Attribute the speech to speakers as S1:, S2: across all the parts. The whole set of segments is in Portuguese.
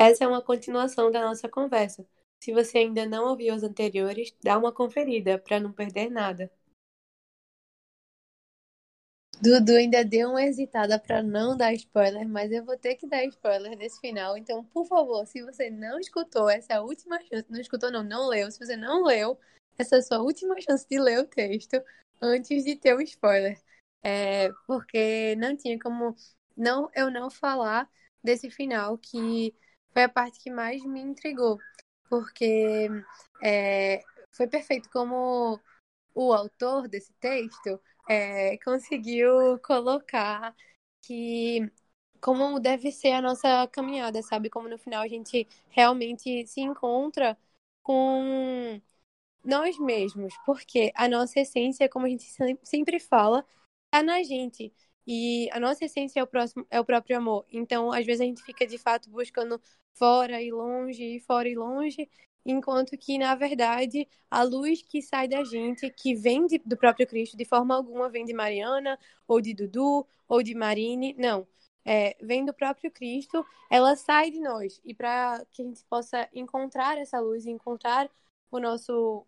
S1: essa é uma continuação da nossa conversa. Se você ainda não ouviu os anteriores, dá uma conferida para não perder nada. Dudu ainda deu uma hesitada para não dar spoiler, mas eu vou ter que dar spoiler desse final. Então, por favor, se você não escutou, essa é a última chance. Não escutou, não, não leu. Se você não leu, essa é a sua última chance de ler o texto antes de ter o spoiler. É, porque não tinha como não eu não falar desse final que foi a parte que mais me intrigou porque é, foi perfeito como o autor desse texto é, conseguiu colocar que como deve ser a nossa caminhada, sabe? Como no final a gente realmente se encontra com nós mesmos, porque a nossa essência, como a gente sempre fala, está na gente. E a nossa essência é o, próximo, é o próprio amor. Então, às vezes, a gente fica de fato buscando fora e longe, fora e longe, enquanto que, na verdade, a luz que sai da gente, que vem de, do próprio Cristo, de forma alguma vem de Mariana, ou de Dudu, ou de Marine, não. É, vem do próprio Cristo, ela sai de nós. E para que a gente possa encontrar essa luz, encontrar o nosso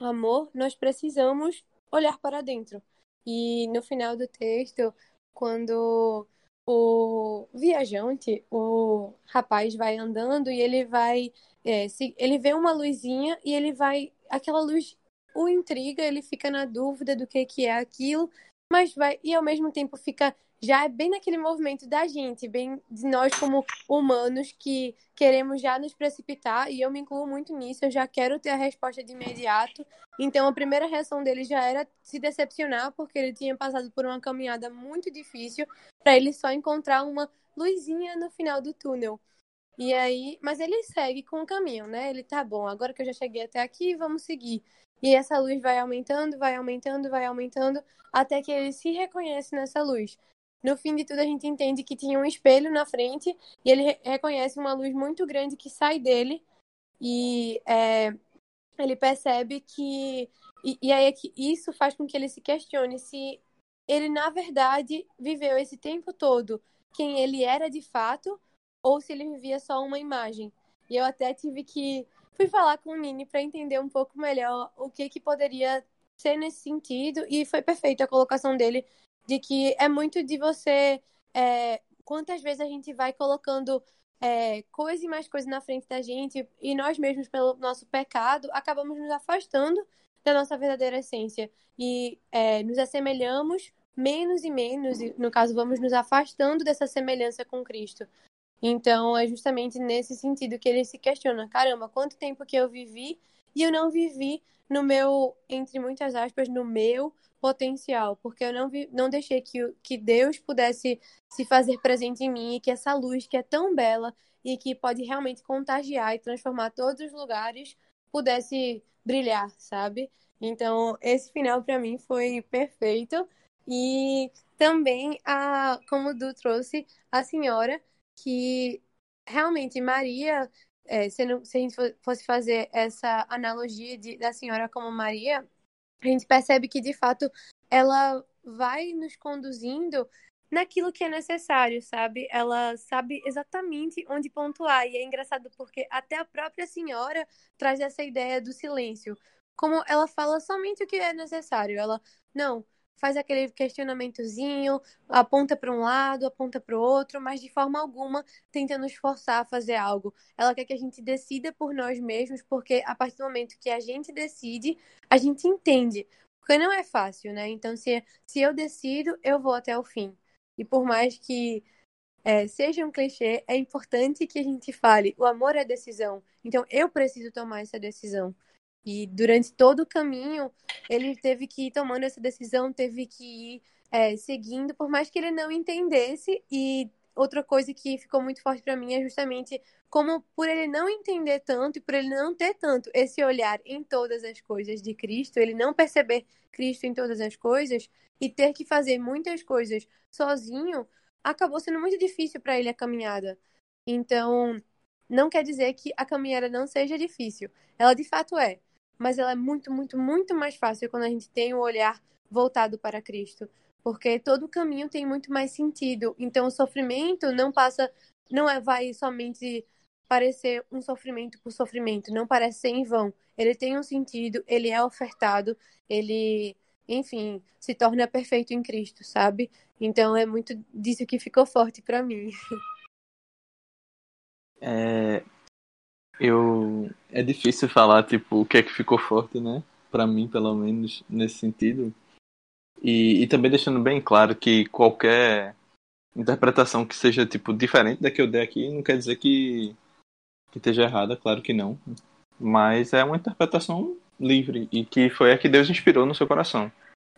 S1: amor, nós precisamos olhar para dentro. E no final do texto, quando o viajante, o rapaz vai andando e ele vai. É, se, ele vê uma luzinha e ele vai. Aquela luz o intriga, ele fica na dúvida do que, que é aquilo, mas vai. E ao mesmo tempo fica já é bem naquele movimento da gente, bem de nós como humanos que queremos já nos precipitar, e eu me incluo muito nisso, eu já quero ter a resposta de imediato. Então a primeira reação dele já era se decepcionar, porque ele tinha passado por uma caminhada muito difícil para ele só encontrar uma luzinha no final do túnel. E aí, mas ele segue com o caminho, né? Ele tá bom, agora que eu já cheguei até aqui, vamos seguir. E essa luz vai aumentando, vai aumentando, vai aumentando, até que ele se reconhece nessa luz. No fim de tudo, a gente entende que tinha um espelho na frente e ele reconhece uma luz muito grande que sai dele e é, ele percebe que. E, e aí é que isso faz com que ele se questione se ele, na verdade, viveu esse tempo todo quem ele era de fato ou se ele vivia só uma imagem. E eu até tive que. Fui falar com o Nini para entender um pouco melhor o que, que poderia ser nesse sentido e foi perfeita a colocação dele de que é muito de você. É, quantas vezes a gente vai colocando é, coisa e mais coisa na frente da gente e nós mesmos, pelo nosso pecado, acabamos nos afastando da nossa verdadeira essência e é, nos assemelhamos menos e menos, e no caso, vamos nos afastando dessa semelhança com Cristo. Então, é justamente nesse sentido que ele se questiona: caramba, quanto tempo que eu vivi e eu não vivi no meu, entre muitas aspas, no meu potencial, porque eu não, vi, não deixei que, que Deus pudesse se fazer presente em mim e que essa luz que é tão bela e que pode realmente contagiar e transformar todos os lugares pudesse brilhar, sabe? Então, esse final para mim foi perfeito. E também, a, como o Du trouxe, a senhora, que realmente Maria, é, se, não, se a gente fosse fazer essa analogia de, da senhora como Maria, a gente percebe que de fato ela vai nos conduzindo naquilo que é necessário, sabe? Ela sabe exatamente onde pontuar. E é engraçado porque até a própria senhora traz essa ideia do silêncio. Como ela fala somente o que é necessário. Ela, não, faz aquele questionamentozinho, aponta para um lado, aponta para o outro, mas de forma alguma tenta nos forçar a fazer algo. Ela quer que a gente decida por nós mesmos, porque a partir do momento que a gente decide, a gente entende. Porque não é fácil, né? Então, se, se eu decido, eu vou até o fim. E por mais que é, seja um clichê, é importante que a gente fale: o amor é decisão. Então, eu preciso tomar essa decisão. E durante todo o caminho, ele teve que ir tomando essa decisão, teve que ir é, seguindo, por mais que ele não entendesse. E outra coisa que ficou muito forte para mim é justamente como, por ele não entender tanto e por ele não ter tanto esse olhar em todas as coisas de Cristo, ele não perceber Cristo em todas as coisas e ter que fazer muitas coisas sozinho, acabou sendo muito difícil para ele a caminhada. Então, não quer dizer que a caminhada não seja difícil. Ela de fato é mas ela é muito, muito, muito mais fácil quando a gente tem o olhar voltado para Cristo, porque todo o caminho tem muito mais sentido. Então o sofrimento não passa, não é vai somente parecer um sofrimento por sofrimento, não parece ser em vão. Ele tem um sentido, ele é ofertado, ele, enfim, se torna perfeito em Cristo, sabe? Então é muito disso que ficou forte para mim.
S2: É, eu é difícil falar tipo o que é que ficou forte, né? Para mim, pelo menos nesse sentido. E, e também deixando bem claro que qualquer interpretação que seja tipo diferente da que eu dei aqui não quer dizer que que esteja errada, claro que não. Mas é uma interpretação livre e que foi a que Deus inspirou no seu coração.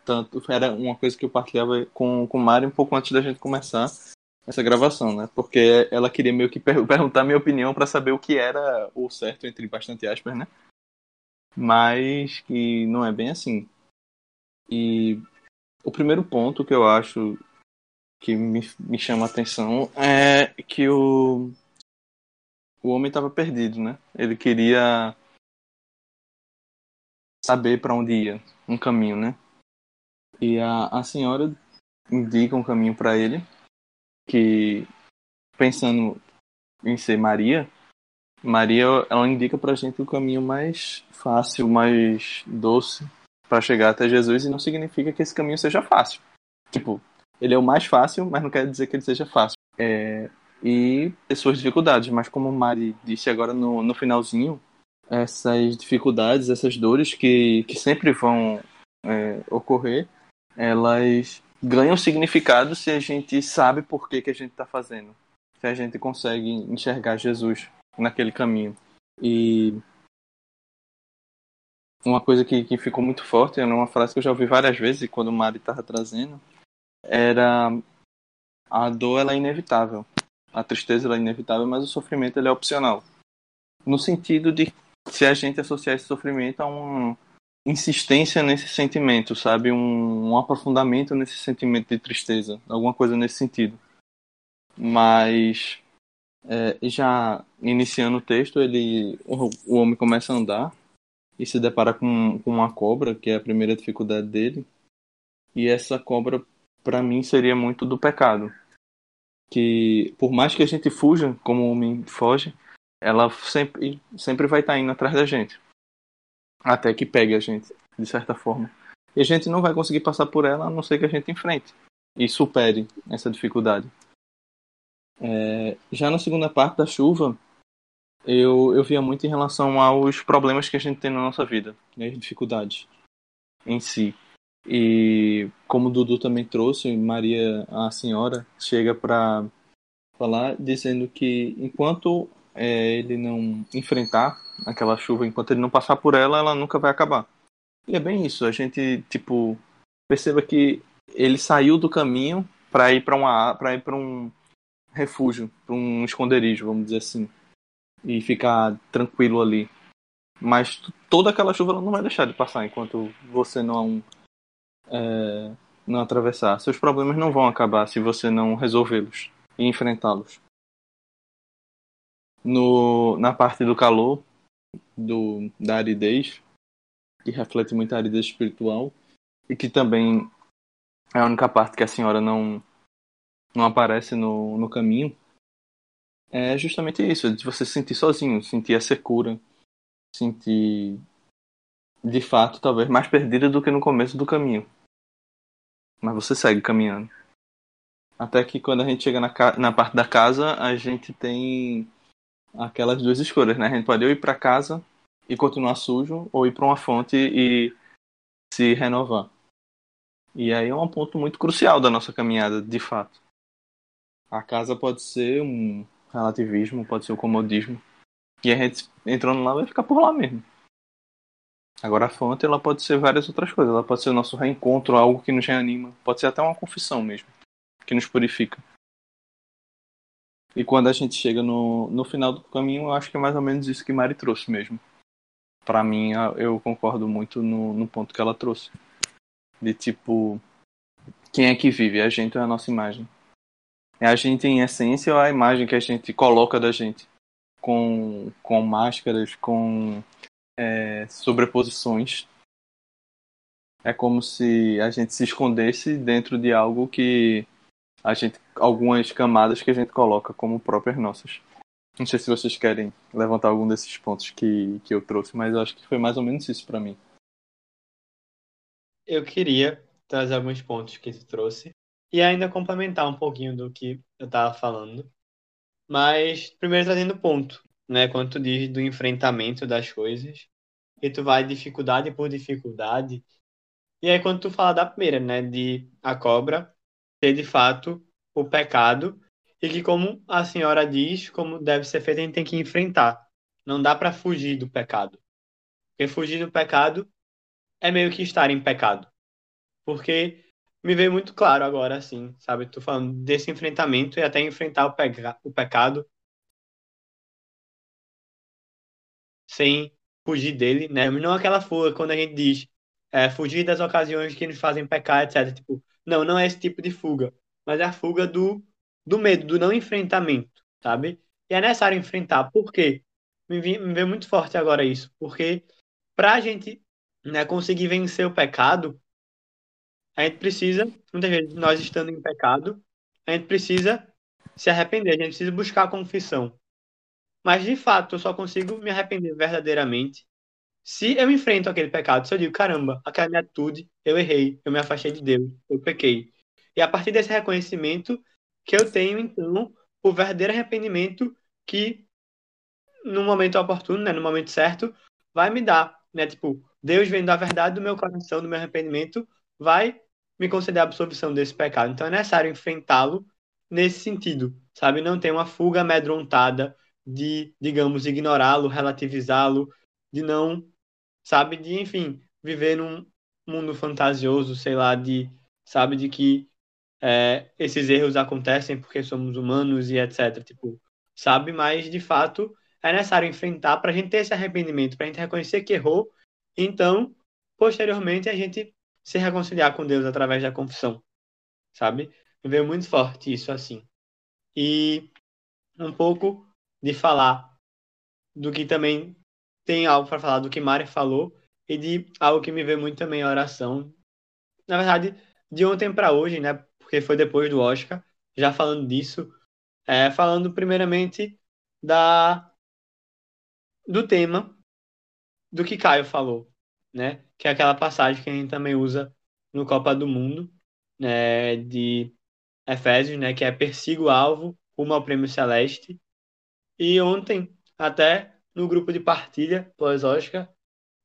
S2: Tanto era uma coisa que eu partilhava com com Mari um pouco antes da gente começar essa gravação, né? Porque ela queria meio que per perguntar minha opinião para saber o que era o certo entre bastante aspas, né? Mas que não é bem assim. E o primeiro ponto que eu acho que me, me chama a atenção é que o o homem estava perdido, né? Ele queria saber para onde ia, um caminho, né? E a, a senhora indica um caminho para ele que pensando em ser Maria, Maria ela indica pra gente o caminho mais fácil, mais doce para chegar até Jesus e não significa que esse caminho seja fácil. Tipo, ele é o mais fácil, mas não quer dizer que ele seja fácil. É, e ter suas dificuldades, mas como Mari disse agora no, no finalzinho, essas dificuldades, essas dores que, que sempre vão é, ocorrer, elas ganham significado se a gente sabe por que, que a gente está fazendo. Se a gente consegue enxergar Jesus naquele caminho. E uma coisa que, que ficou muito forte, é uma frase que eu já ouvi várias vezes quando o Mari estava trazendo, era a dor ela é inevitável. A tristeza ela é inevitável, mas o sofrimento ele é opcional. No sentido de se a gente associar esse sofrimento a um, insistência nesse sentimento, sabe? Um, um, aprofundamento nesse sentimento de tristeza, alguma coisa nesse sentido. Mas é, já iniciando o texto, ele o, o, homem começa a andar e se depara com, com uma cobra, que é a primeira dificuldade dele. E essa cobra, para mim, seria muito do pecado. Que por mais que a gente fuja, como o homem foge, ela sempre, sempre vai estar indo atrás da gente até que pegue a gente, de certa forma. E a gente não vai conseguir passar por ela a não ser que a gente enfrente e supere essa dificuldade. É, já na segunda parte da chuva, eu, eu via muito em relação aos problemas que a gente tem na nossa vida, né, as dificuldades em si. E como o Dudu também trouxe, Maria, a senhora, chega para falar dizendo que enquanto é, ele não enfrentar aquela chuva, enquanto ele não passar por ela, ela nunca vai acabar. E é bem isso, a gente, tipo, perceba que ele saiu do caminho para ir para uma para ir para um refúgio, para um esconderijo, vamos dizer assim, e ficar tranquilo ali. Mas toda aquela chuva ela não vai deixar de passar enquanto você não é, não atravessar. Seus problemas não vão acabar se você não resolvê-los e enfrentá-los no, na parte do calor, do, da aridez, que reflete muito a aridez espiritual, e que também é a única parte que a senhora não, não aparece no, no caminho, é justamente isso, de você se sentir sozinho, sentir a secura, sentir de fato talvez mais perdida do que no começo do caminho. Mas você segue caminhando. Até que quando a gente chega na, na parte da casa, a gente tem aquelas duas escolhas, né? A gente pode ir para casa e continuar sujo, ou ir para uma fonte e se renovar. E aí é um ponto muito crucial da nossa caminhada, de fato. A casa pode ser um relativismo, pode ser um comodismo. E a gente entrando lá vai ficar por lá mesmo. Agora a fonte ela pode ser várias outras coisas. Ela pode ser o nosso reencontro, algo que nos reanima. Pode ser até uma confissão mesmo, que nos purifica. E quando a gente chega no, no final do caminho, eu acho que é mais ou menos isso que Mari trouxe mesmo. Para mim, eu concordo muito no, no ponto que ela trouxe. De tipo, quem é que vive? A gente é a nossa imagem? É a gente em essência ou a imagem que a gente coloca da gente? Com, com máscaras, com é, sobreposições. É como se a gente se escondesse dentro de algo que a gente algumas camadas que a gente coloca como próprias nossas. Não sei se vocês querem levantar algum desses pontos que, que eu trouxe, mas eu acho que foi mais ou menos isso para mim.
S3: Eu queria trazer alguns pontos que tu trouxe e ainda complementar um pouquinho do que eu estava falando. Mas primeiro trazendo ponto, né? Quando tu diz do enfrentamento das coisas, e tu vai dificuldade por dificuldade. E aí quando tu fala da primeira, né, de a cobra ser de fato o pecado e que como a senhora diz, como deve ser feito, a gente tem que enfrentar. Não dá para fugir do pecado. Porque fugir do pecado é meio que estar em pecado. Porque me veio muito claro agora, assim, sabe? Tô falando desse enfrentamento e até enfrentar o, peca o pecado sem fugir dele, né? Não aquela fuga quando a gente diz é, fugir das ocasiões que nos fazem pecar, etc. Tipo, não, não é esse tipo de fuga, mas é a fuga do do medo, do não enfrentamento, sabe? E é necessário enfrentar. Por quê? Me, me vê muito forte agora isso. Porque para a gente né, conseguir vencer o pecado, a gente precisa, muitas vezes, nós estando em pecado, a gente precisa se arrepender, a gente precisa buscar a confissão. Mas, de fato, eu só consigo me arrepender verdadeiramente se eu enfrento aquele pecado. Se eu digo, caramba, aquela minha atitude, eu errei, eu me afastei de Deus, eu pequei. E a partir desse reconhecimento, que eu tenho, então, o verdadeiro arrependimento que, no momento oportuno, né, no momento certo, vai me dar, né? Tipo, Deus vendo a verdade do meu coração, do meu arrependimento, vai me conceder a absolvição desse pecado. Então é necessário enfrentá-lo nesse sentido, sabe? Não ter uma fuga amedrontada de, digamos, ignorá-lo, relativizá-lo, de não, sabe? De, enfim, viver num mundo fantasioso, sei lá, de, sabe? De que é, esses erros acontecem porque somos humanos e etc. Tipo, sabe? Mas de fato é necessário enfrentar para a gente ter esse arrependimento, para a gente reconhecer que errou. Então, posteriormente, a gente se reconciliar com Deus através da confissão, sabe? Veio muito forte isso assim. E um pouco de falar do que também tem algo para falar do que Mari falou e de algo que me veio muito também a oração. Na verdade, de ontem para hoje, né? porque foi depois do Oscar, já falando disso, é, falando primeiramente da do tema do que Caio falou, né? Que é aquela passagem que a gente também usa no Copa do Mundo, né? De Efésios, né? Que é persiga o alvo rumo ao prêmio celeste. E ontem, até no grupo de partilha pós-Oscar,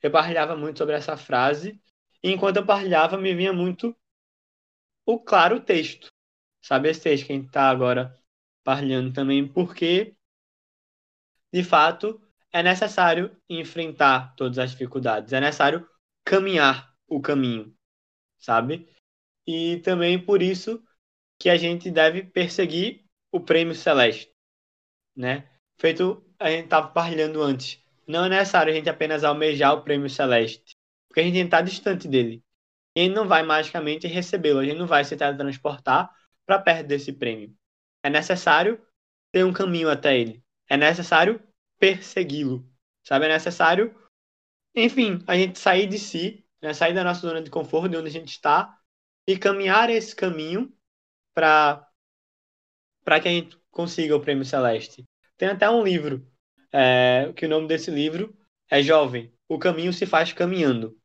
S3: eu partilhava muito sobre essa frase. E enquanto eu partilhava, me vinha muito o claro texto. Sabe esse texto que a gente está agora partilhando também, porque, de fato, é necessário enfrentar todas as dificuldades, é necessário caminhar o caminho, sabe? E também por isso que a gente deve perseguir o prêmio celeste, né? Feito, a gente estava partilhando antes. Não é necessário a gente apenas almejar o prêmio celeste, porque a gente está distante dele ele não vai magicamente recebê-lo, a gente não vai se teletransportar para perto desse prêmio. É necessário ter um caminho até ele. É necessário persegui-lo. Sabe? É necessário, enfim, a gente sair de si, né? sair da nossa zona de conforto, de onde a gente está, e caminhar esse caminho para que a gente consiga o prêmio celeste. Tem até um livro, é, que o nome desse livro é Jovem, o caminho se faz caminhando.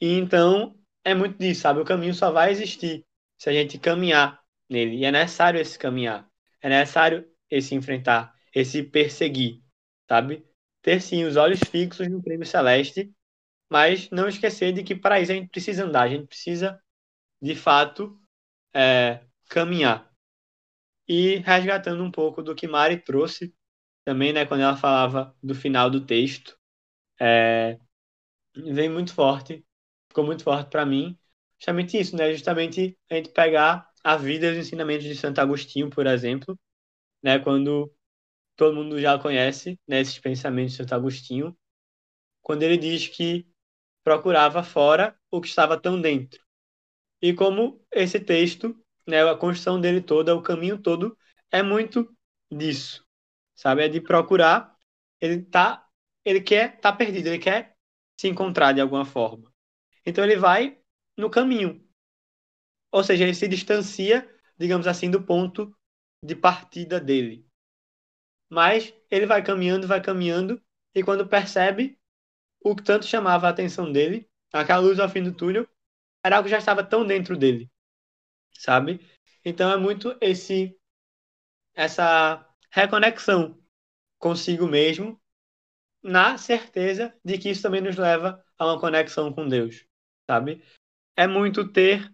S3: E então é muito disso, sabe? O caminho só vai existir se a gente caminhar nele. E é necessário esse caminhar. É necessário esse enfrentar, esse perseguir, sabe? Ter sim os olhos fixos no prêmio celeste, mas não esquecer de que para isso a gente precisa andar, a gente precisa, de fato, é, caminhar. E resgatando um pouco do que Mari trouxe também, né, quando ela falava do final do texto, é, vem muito forte ficou muito forte para mim, justamente isso, né? Justamente a gente pegar a vida e os ensinamentos de Santo Agostinho, por exemplo, né? Quando todo mundo já conhece né, esses pensamentos de Santo Agostinho, quando ele diz que procurava fora o que estava tão dentro. E como esse texto, né, a construção dele toda, o caminho todo, é muito disso, sabe? É de procurar, ele tá, ele quer tá perdido, ele quer se encontrar de alguma forma. Então ele vai no caminho. Ou seja, ele se distancia, digamos assim, do ponto de partida dele. mas ele vai caminhando, vai caminhando, e quando percebe, o que tanto chamava a atenção dele, aquela luz ao fim do túnel, era algo que já estava tão dentro dele, sabe? Então é muito esse essa reconexão consigo mesmo, na certeza de que isso também nos leva a uma conexão com Deus, sabe? É muito ter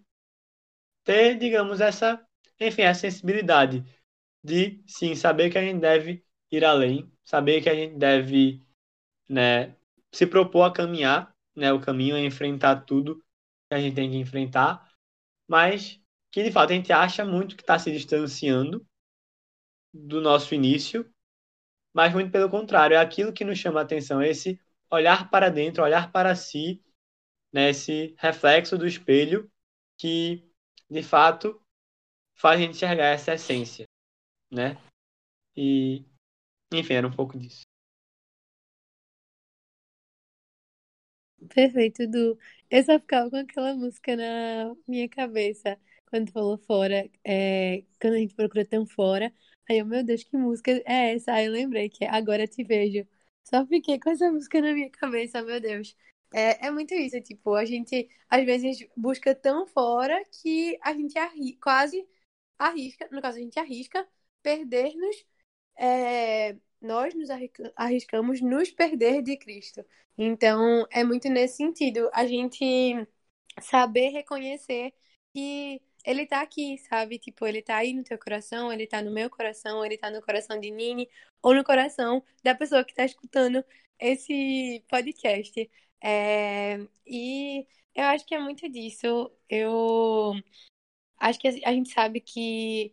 S3: ter, digamos, essa, enfim, essa sensibilidade de sim saber que a gente deve ir além, saber que a gente deve, né, se propor a caminhar, né, o caminho é enfrentar tudo que a gente tem que enfrentar, mas que de fato a gente acha muito que está se distanciando do nosso início, mas muito pelo contrário, é aquilo que nos chama a atenção, esse olhar para dentro, olhar para si, né, esse reflexo do espelho que, de fato, faz a gente enxergar essa essência, né? E, enfim, era um pouco disso.
S1: Perfeito, Du. Eu só ficava com aquela música na minha cabeça quando falou fora, é, quando a gente procura tão fora. Aí eu, meu Deus, que música é essa? Aí eu lembrei que é Agora Te Vejo. Só fiquei com essa música na minha cabeça, meu Deus. É, é muito isso, tipo, a gente às vezes busca tão fora que a gente arri quase arrisca, no caso a gente arrisca perder-nos, é, nós nos arriscamos nos perder de Cristo. Então é muito nesse sentido, a gente saber reconhecer que ele tá aqui, sabe? Tipo, ele tá aí no teu coração, ele tá no meu coração, ele tá no coração de Nini, ou no coração da pessoa que tá escutando esse podcast. É... E eu acho que é muito disso. Eu acho que a gente sabe que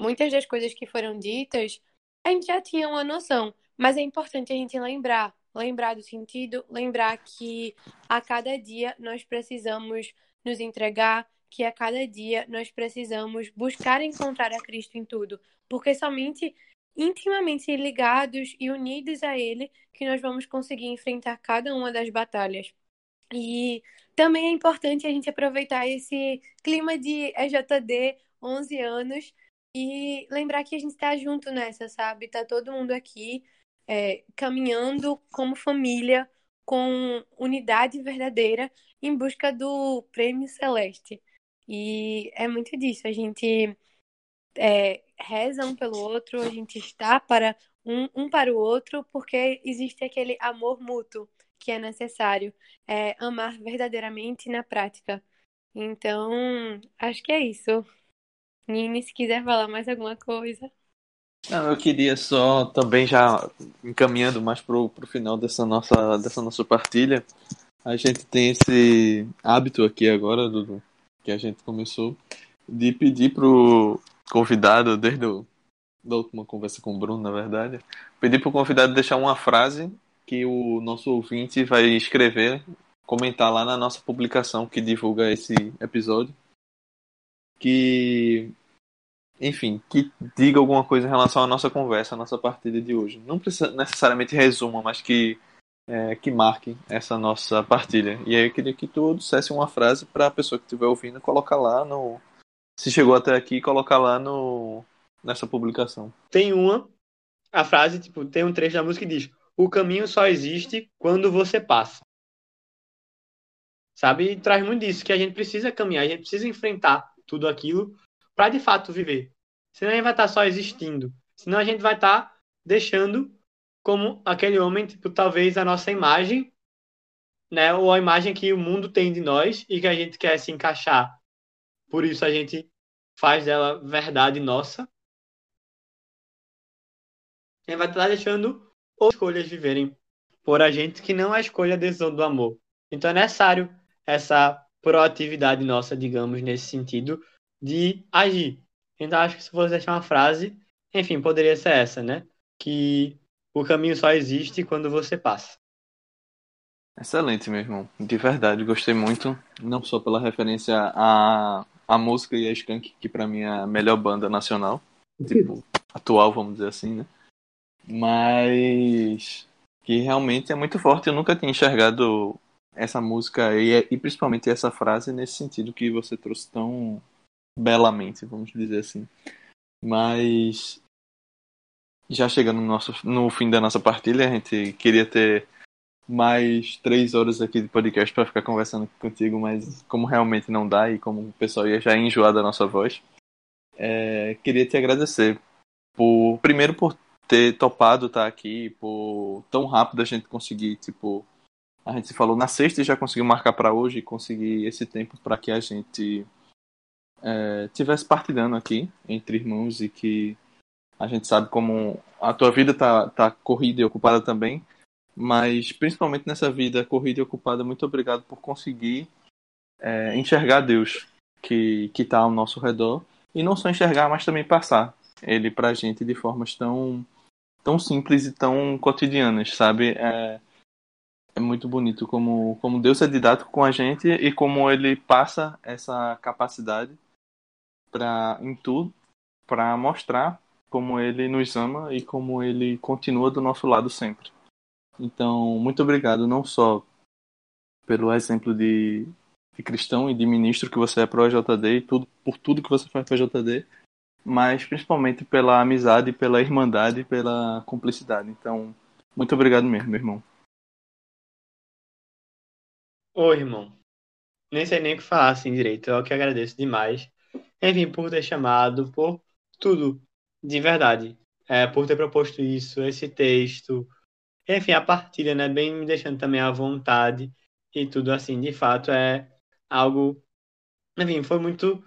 S1: muitas das coisas que foram ditas, a gente já tinha uma noção, mas é importante a gente lembrar, lembrar do sentido, lembrar que a cada dia nós precisamos nos entregar, que a cada dia nós precisamos buscar encontrar a Cristo em tudo, porque somente intimamente ligados e unidos a Ele que nós vamos conseguir enfrentar cada uma das batalhas. E também é importante a gente aproveitar esse clima de EJD 11 anos e lembrar que a gente está junto nessa, sabe? Tá todo mundo aqui é, caminhando como família, com unidade verdadeira, em busca do prêmio celeste. E é muito disso. A gente é, reza um pelo outro, a gente está para um, um para o outro, porque existe aquele amor mútuo que é necessário é, amar verdadeiramente na prática. Então, acho que é isso. Nini, se quiser falar mais alguma coisa.
S2: Não, eu queria só também já encaminhando mais pro, pro final dessa nossa, dessa nossa partilha. A gente tem esse hábito aqui agora, Dudu, que a gente começou, de pedir pro convidado, desde o, da última conversa com o Bruno, na verdade, pedir pro convidado deixar uma frase que o nosso ouvinte vai escrever, comentar lá na nossa publicação que divulga esse episódio. Que, enfim, que diga alguma coisa em relação à nossa conversa, à nossa partida de hoje. Não precisa necessariamente resuma, mas que é, que marque essa nossa partilha. E aí eu queria que tu dissesse uma frase para a pessoa que estiver ouvindo colocar lá no. Se chegou até aqui, colocar lá no nessa publicação.
S3: Tem uma, a frase, tipo, tem um trecho da música que diz: O caminho só existe quando você passa. Sabe? E traz muito disso, que a gente precisa caminhar, a gente precisa enfrentar tudo aquilo para de fato viver. Senão a gente vai estar tá só existindo. Senão a gente vai estar tá deixando como aquele homem, tipo, talvez a nossa imagem, né, ou a imagem que o mundo tem de nós e que a gente quer se encaixar. Por isso a gente faz dela verdade nossa. Gente vai estar deixando outras escolhas viverem por a gente que não é a escolha a decisão do amor. Então é necessário essa proatividade nossa, digamos, nesse sentido de agir. Então acho que se fosse deixar uma frase, enfim, poderia ser essa, né? Que o caminho só existe quando você passa.
S2: Excelente, meu irmão. De verdade, gostei muito. Não só pela referência à, à música e a Skank, que para mim é a melhor banda nacional. Tipo, atual, vamos dizer assim, né? Mas que realmente é muito forte. Eu nunca tinha enxergado essa música e, e principalmente essa frase nesse sentido que você trouxe tão belamente, vamos dizer assim. Mas já chegando no, nosso, no fim da nossa partilha, a gente queria ter mais três horas aqui de podcast para ficar conversando contigo, mas como realmente não dá e como o pessoal ia já enjoar da nossa voz, é, queria te agradecer por primeiro por ter topado estar aqui, por tão rápido a gente conseguir, tipo, a gente se falou na sexta e já conseguiu marcar para hoje e conseguir esse tempo para que a gente é, tivesse partilhando aqui entre irmãos e que a gente sabe como a tua vida tá, tá corrida e ocupada também, mas principalmente nessa vida corrida e ocupada, muito obrigado por conseguir é, enxergar Deus que que está ao nosso redor e não só enxergar, mas também passar ele para a gente de formas tão tão simples e tão cotidianas, sabe? É, é muito bonito como, como Deus é didático com a gente e como ele passa essa capacidade para em tudo para mostrar como ele nos ama e como ele continua do nosso lado sempre. Então, muito obrigado não só pelo exemplo de, de cristão e de ministro que você é para o EJD e tudo, por tudo que você faz para o EJD, mas principalmente pela amizade, pela irmandade pela cumplicidade. Então, muito obrigado mesmo, meu irmão.
S3: Oi, irmão. Nem sei nem o que falar assim direito. Eu que agradeço demais. Enfim, por ter chamado, por tudo, de verdade. É, por ter proposto isso, esse texto. Enfim, a partilha, né? Bem me deixando também à vontade e tudo assim. De fato, é algo. Enfim, foi muito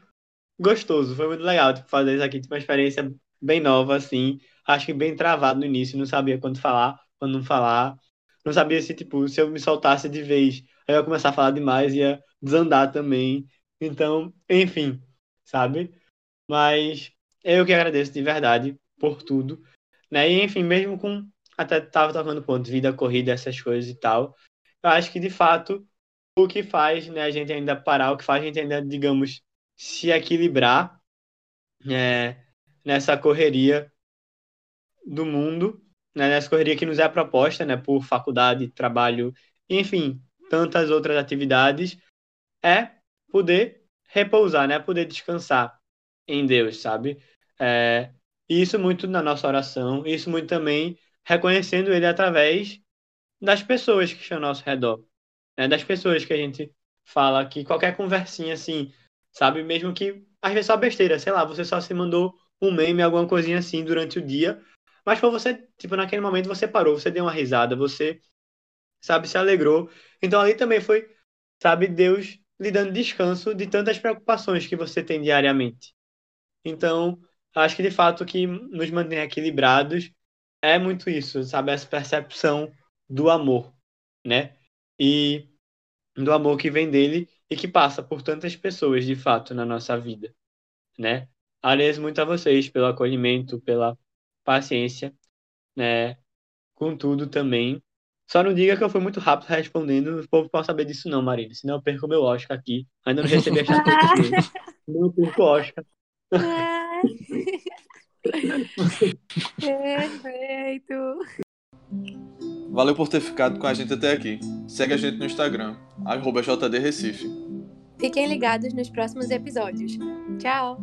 S3: gostoso, foi muito legal tipo, fazer isso aqui, tipo, uma experiência bem nova, assim. Acho que bem travado no início, não sabia quando falar, quando não falar. Não sabia se, tipo, se eu me soltasse de vez, eu ia começar a falar demais, ia desandar também. Então, enfim, sabe? Mas eu que agradeço de verdade por tudo, né? E, enfim, mesmo com. Até tava tocando ponto, vida, corrida, essas coisas e tal. Eu acho que, de fato, o que faz né, a gente ainda parar, o que faz a gente ainda, digamos, se equilibrar é, nessa correria do mundo, né, nessa correria que nos é proposta, né, por faculdade, trabalho, enfim, tantas outras atividades, é poder repousar, né, poder descansar em Deus, sabe? É, isso muito na nossa oração, isso muito também reconhecendo Ele através das pessoas que estão ao nosso redor, né, das pessoas que a gente fala que qualquer conversinha assim sabe? Mesmo que às vezes só besteira, sei lá, você só se mandou um meme, alguma coisinha assim durante o dia, mas foi você, tipo, naquele momento você parou, você deu uma risada, você, sabe, se alegrou. Então ali também foi, sabe, Deus lhe dando descanso de tantas preocupações que você tem diariamente. Então, acho que de fato o que nos mantém equilibrados é muito isso, sabe, essa percepção do amor, né? E do amor que vem dele e que passa por tantas pessoas, de fato, na nossa vida, né? Agradeço muito a vocês pelo acolhimento, pela paciência, né? Com tudo também. Só não diga que eu fui muito rápido respondendo, o povo pode saber disso não, Marina, senão eu perco meu Oscar aqui. Ainda não recebi a chance Não perco o Oscar.
S1: Perfeito.
S2: Valeu por ter ficado com a gente até aqui. Segue a gente no Instagram, JDRecife.
S1: Fiquem ligados nos próximos episódios. Tchau!